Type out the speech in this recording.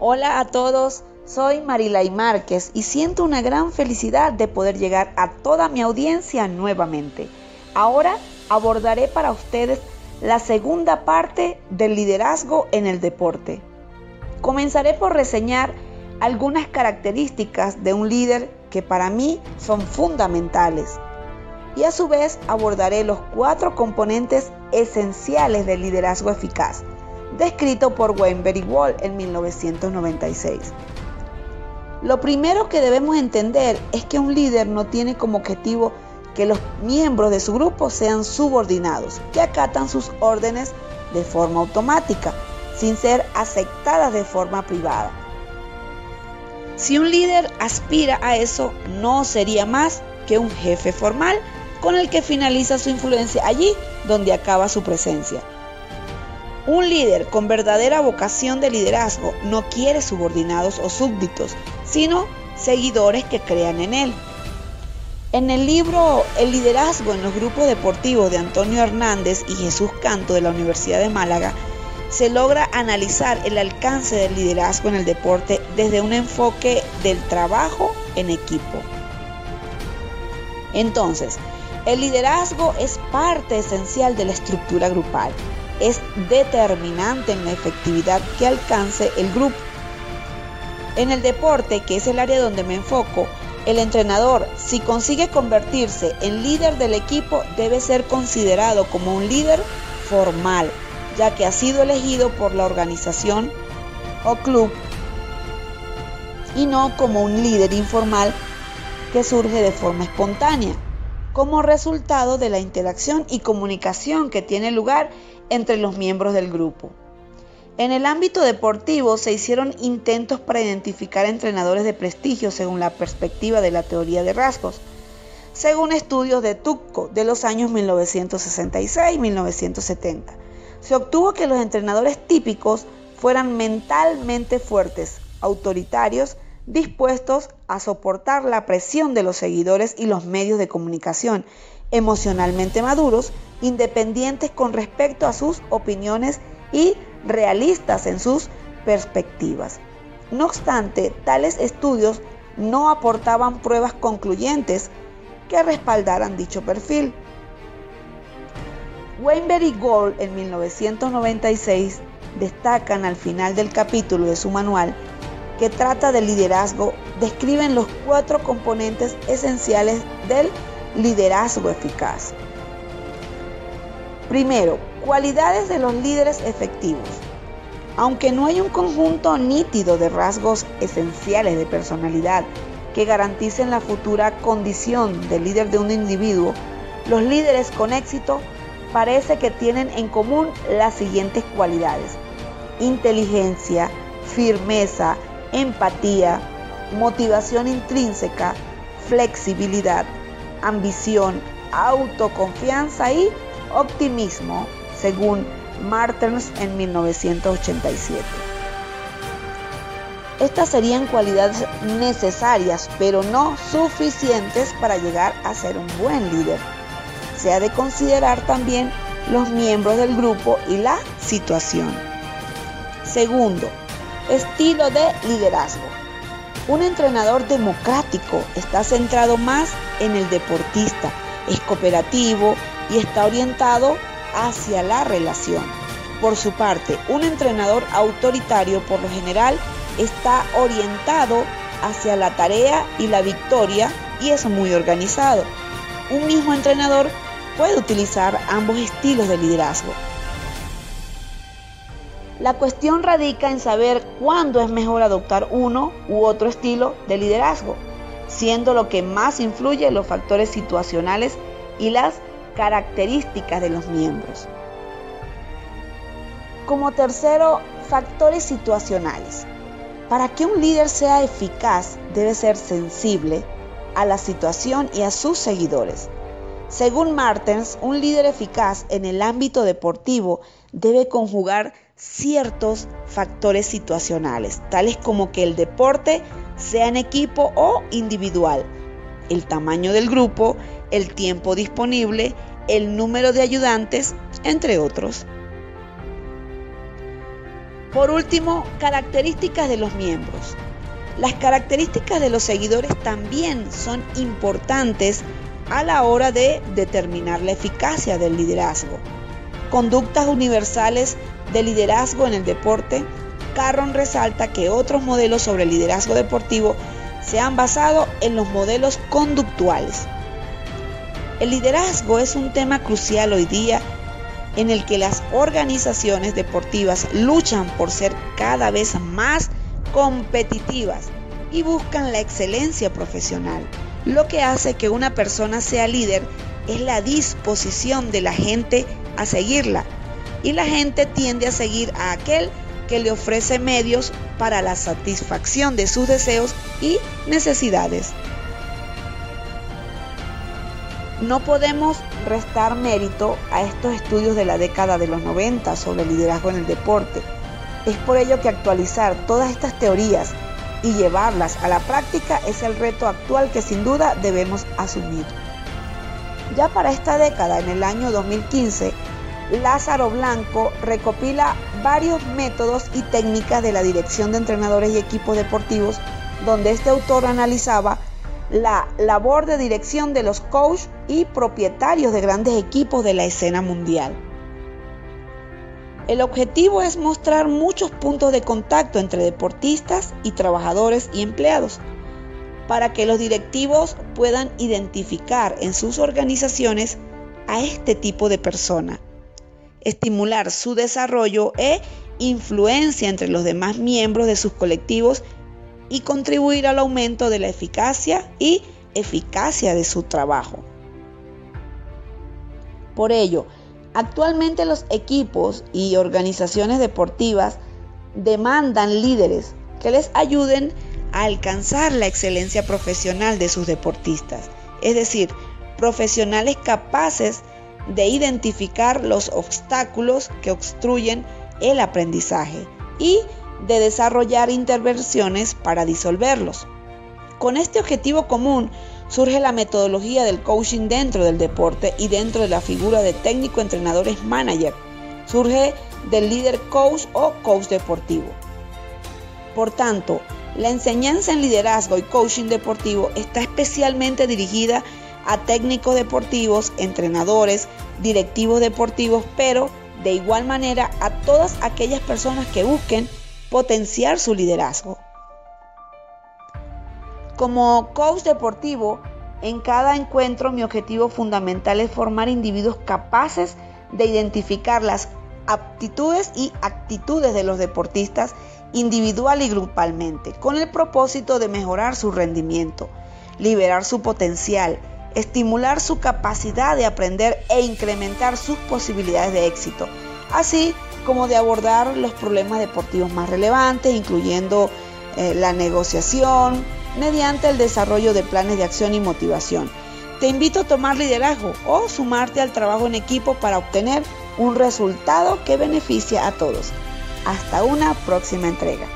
Hola a todos, soy Marilay Márquez y siento una gran felicidad de poder llegar a toda mi audiencia nuevamente. Ahora abordaré para ustedes la segunda parte del liderazgo en el deporte. Comenzaré por reseñar algunas características de un líder que para mí son fundamentales y a su vez abordaré los cuatro componentes esenciales del liderazgo eficaz descrito por Weinberg Wall en 1996. Lo primero que debemos entender es que un líder no tiene como objetivo que los miembros de su grupo sean subordinados, que acatan sus órdenes de forma automática, sin ser aceptadas de forma privada. Si un líder aspira a eso, no sería más que un jefe formal con el que finaliza su influencia allí donde acaba su presencia. Un líder con verdadera vocación de liderazgo no quiere subordinados o súbditos, sino seguidores que crean en él. En el libro El liderazgo en los grupos deportivos de Antonio Hernández y Jesús Canto de la Universidad de Málaga, se logra analizar el alcance del liderazgo en el deporte desde un enfoque del trabajo en equipo. Entonces, el liderazgo es parte esencial de la estructura grupal es determinante en la efectividad que alcance el grupo. En el deporte, que es el área donde me enfoco, el entrenador, si consigue convertirse en líder del equipo, debe ser considerado como un líder formal, ya que ha sido elegido por la organización o club y no como un líder informal que surge de forma espontánea, como resultado de la interacción y comunicación que tiene lugar entre los miembros del grupo. En el ámbito deportivo se hicieron intentos para identificar entrenadores de prestigio según la perspectiva de la teoría de rasgos, según estudios de Tucco de los años 1966-1970. Se obtuvo que los entrenadores típicos fueran mentalmente fuertes, autoritarios, dispuestos a soportar la presión de los seguidores y los medios de comunicación, emocionalmente maduros independientes con respecto a sus opiniones y realistas en sus perspectivas. No obstante, tales estudios no aportaban pruebas concluyentes que respaldaran dicho perfil. Weinberg y Gold en 1996 destacan al final del capítulo de su manual que trata de liderazgo, describen los cuatro componentes esenciales del liderazgo eficaz. Primero, cualidades de los líderes efectivos. Aunque no hay un conjunto nítido de rasgos esenciales de personalidad que garanticen la futura condición de líder de un individuo, los líderes con éxito parece que tienen en común las siguientes cualidades. Inteligencia, firmeza, empatía, motivación intrínseca, flexibilidad, ambición, autoconfianza y optimismo, según Martens en 1987. Estas serían cualidades necesarias, pero no suficientes para llegar a ser un buen líder. Se ha de considerar también los miembros del grupo y la situación. Segundo, estilo de liderazgo. Un entrenador democrático está centrado más en el deportista, es cooperativo, y está orientado hacia la relación. Por su parte, un entrenador autoritario por lo general está orientado hacia la tarea y la victoria y es muy organizado. Un mismo entrenador puede utilizar ambos estilos de liderazgo. La cuestión radica en saber cuándo es mejor adoptar uno u otro estilo de liderazgo, siendo lo que más influye los factores situacionales y las características de los miembros. Como tercero, factores situacionales. Para que un líder sea eficaz, debe ser sensible a la situación y a sus seguidores. Según Martens, un líder eficaz en el ámbito deportivo debe conjugar ciertos factores situacionales, tales como que el deporte sea en equipo o individual, el tamaño del grupo, el tiempo disponible, el número de ayudantes, entre otros. Por último, características de los miembros. Las características de los seguidores también son importantes a la hora de determinar la eficacia del liderazgo. Conductas universales de liderazgo en el deporte, Carron resalta que otros modelos sobre liderazgo deportivo se han basado en los modelos conductuales. El liderazgo es un tema crucial hoy día en el que las organizaciones deportivas luchan por ser cada vez más competitivas y buscan la excelencia profesional. Lo que hace que una persona sea líder es la disposición de la gente a seguirla y la gente tiende a seguir a aquel que le ofrece medios para la satisfacción de sus deseos y necesidades. No podemos restar mérito a estos estudios de la década de los 90 sobre liderazgo en el deporte. Es por ello que actualizar todas estas teorías y llevarlas a la práctica es el reto actual que sin duda debemos asumir. Ya para esta década, en el año 2015, Lázaro Blanco recopila varios métodos y técnicas de la dirección de entrenadores y equipos deportivos, donde este autor analizaba la labor de dirección de los coaches y propietarios de grandes equipos de la escena mundial. El objetivo es mostrar muchos puntos de contacto entre deportistas y trabajadores y empleados para que los directivos puedan identificar en sus organizaciones a este tipo de persona, estimular su desarrollo e influencia entre los demás miembros de sus colectivos y contribuir al aumento de la eficacia y eficacia de su trabajo. Por ello, actualmente los equipos y organizaciones deportivas demandan líderes que les ayuden a alcanzar la excelencia profesional de sus deportistas, es decir, profesionales capaces de identificar los obstáculos que obstruyen el aprendizaje y de desarrollar intervenciones para disolverlos. Con este objetivo común surge la metodología del coaching dentro del deporte y dentro de la figura de técnico, entrenadores, manager. Surge del líder coach o coach deportivo. Por tanto, la enseñanza en liderazgo y coaching deportivo está especialmente dirigida a técnicos deportivos, entrenadores, directivos deportivos, pero de igual manera a todas aquellas personas que busquen potenciar su liderazgo. Como coach deportivo, en cada encuentro mi objetivo fundamental es formar individuos capaces de identificar las aptitudes y actitudes de los deportistas individual y grupalmente, con el propósito de mejorar su rendimiento, liberar su potencial, estimular su capacidad de aprender e incrementar sus posibilidades de éxito, así como de abordar los problemas deportivos más relevantes, incluyendo eh, la negociación, mediante el desarrollo de planes de acción y motivación. Te invito a tomar liderazgo o sumarte al trabajo en equipo para obtener un resultado que beneficia a todos. Hasta una próxima entrega.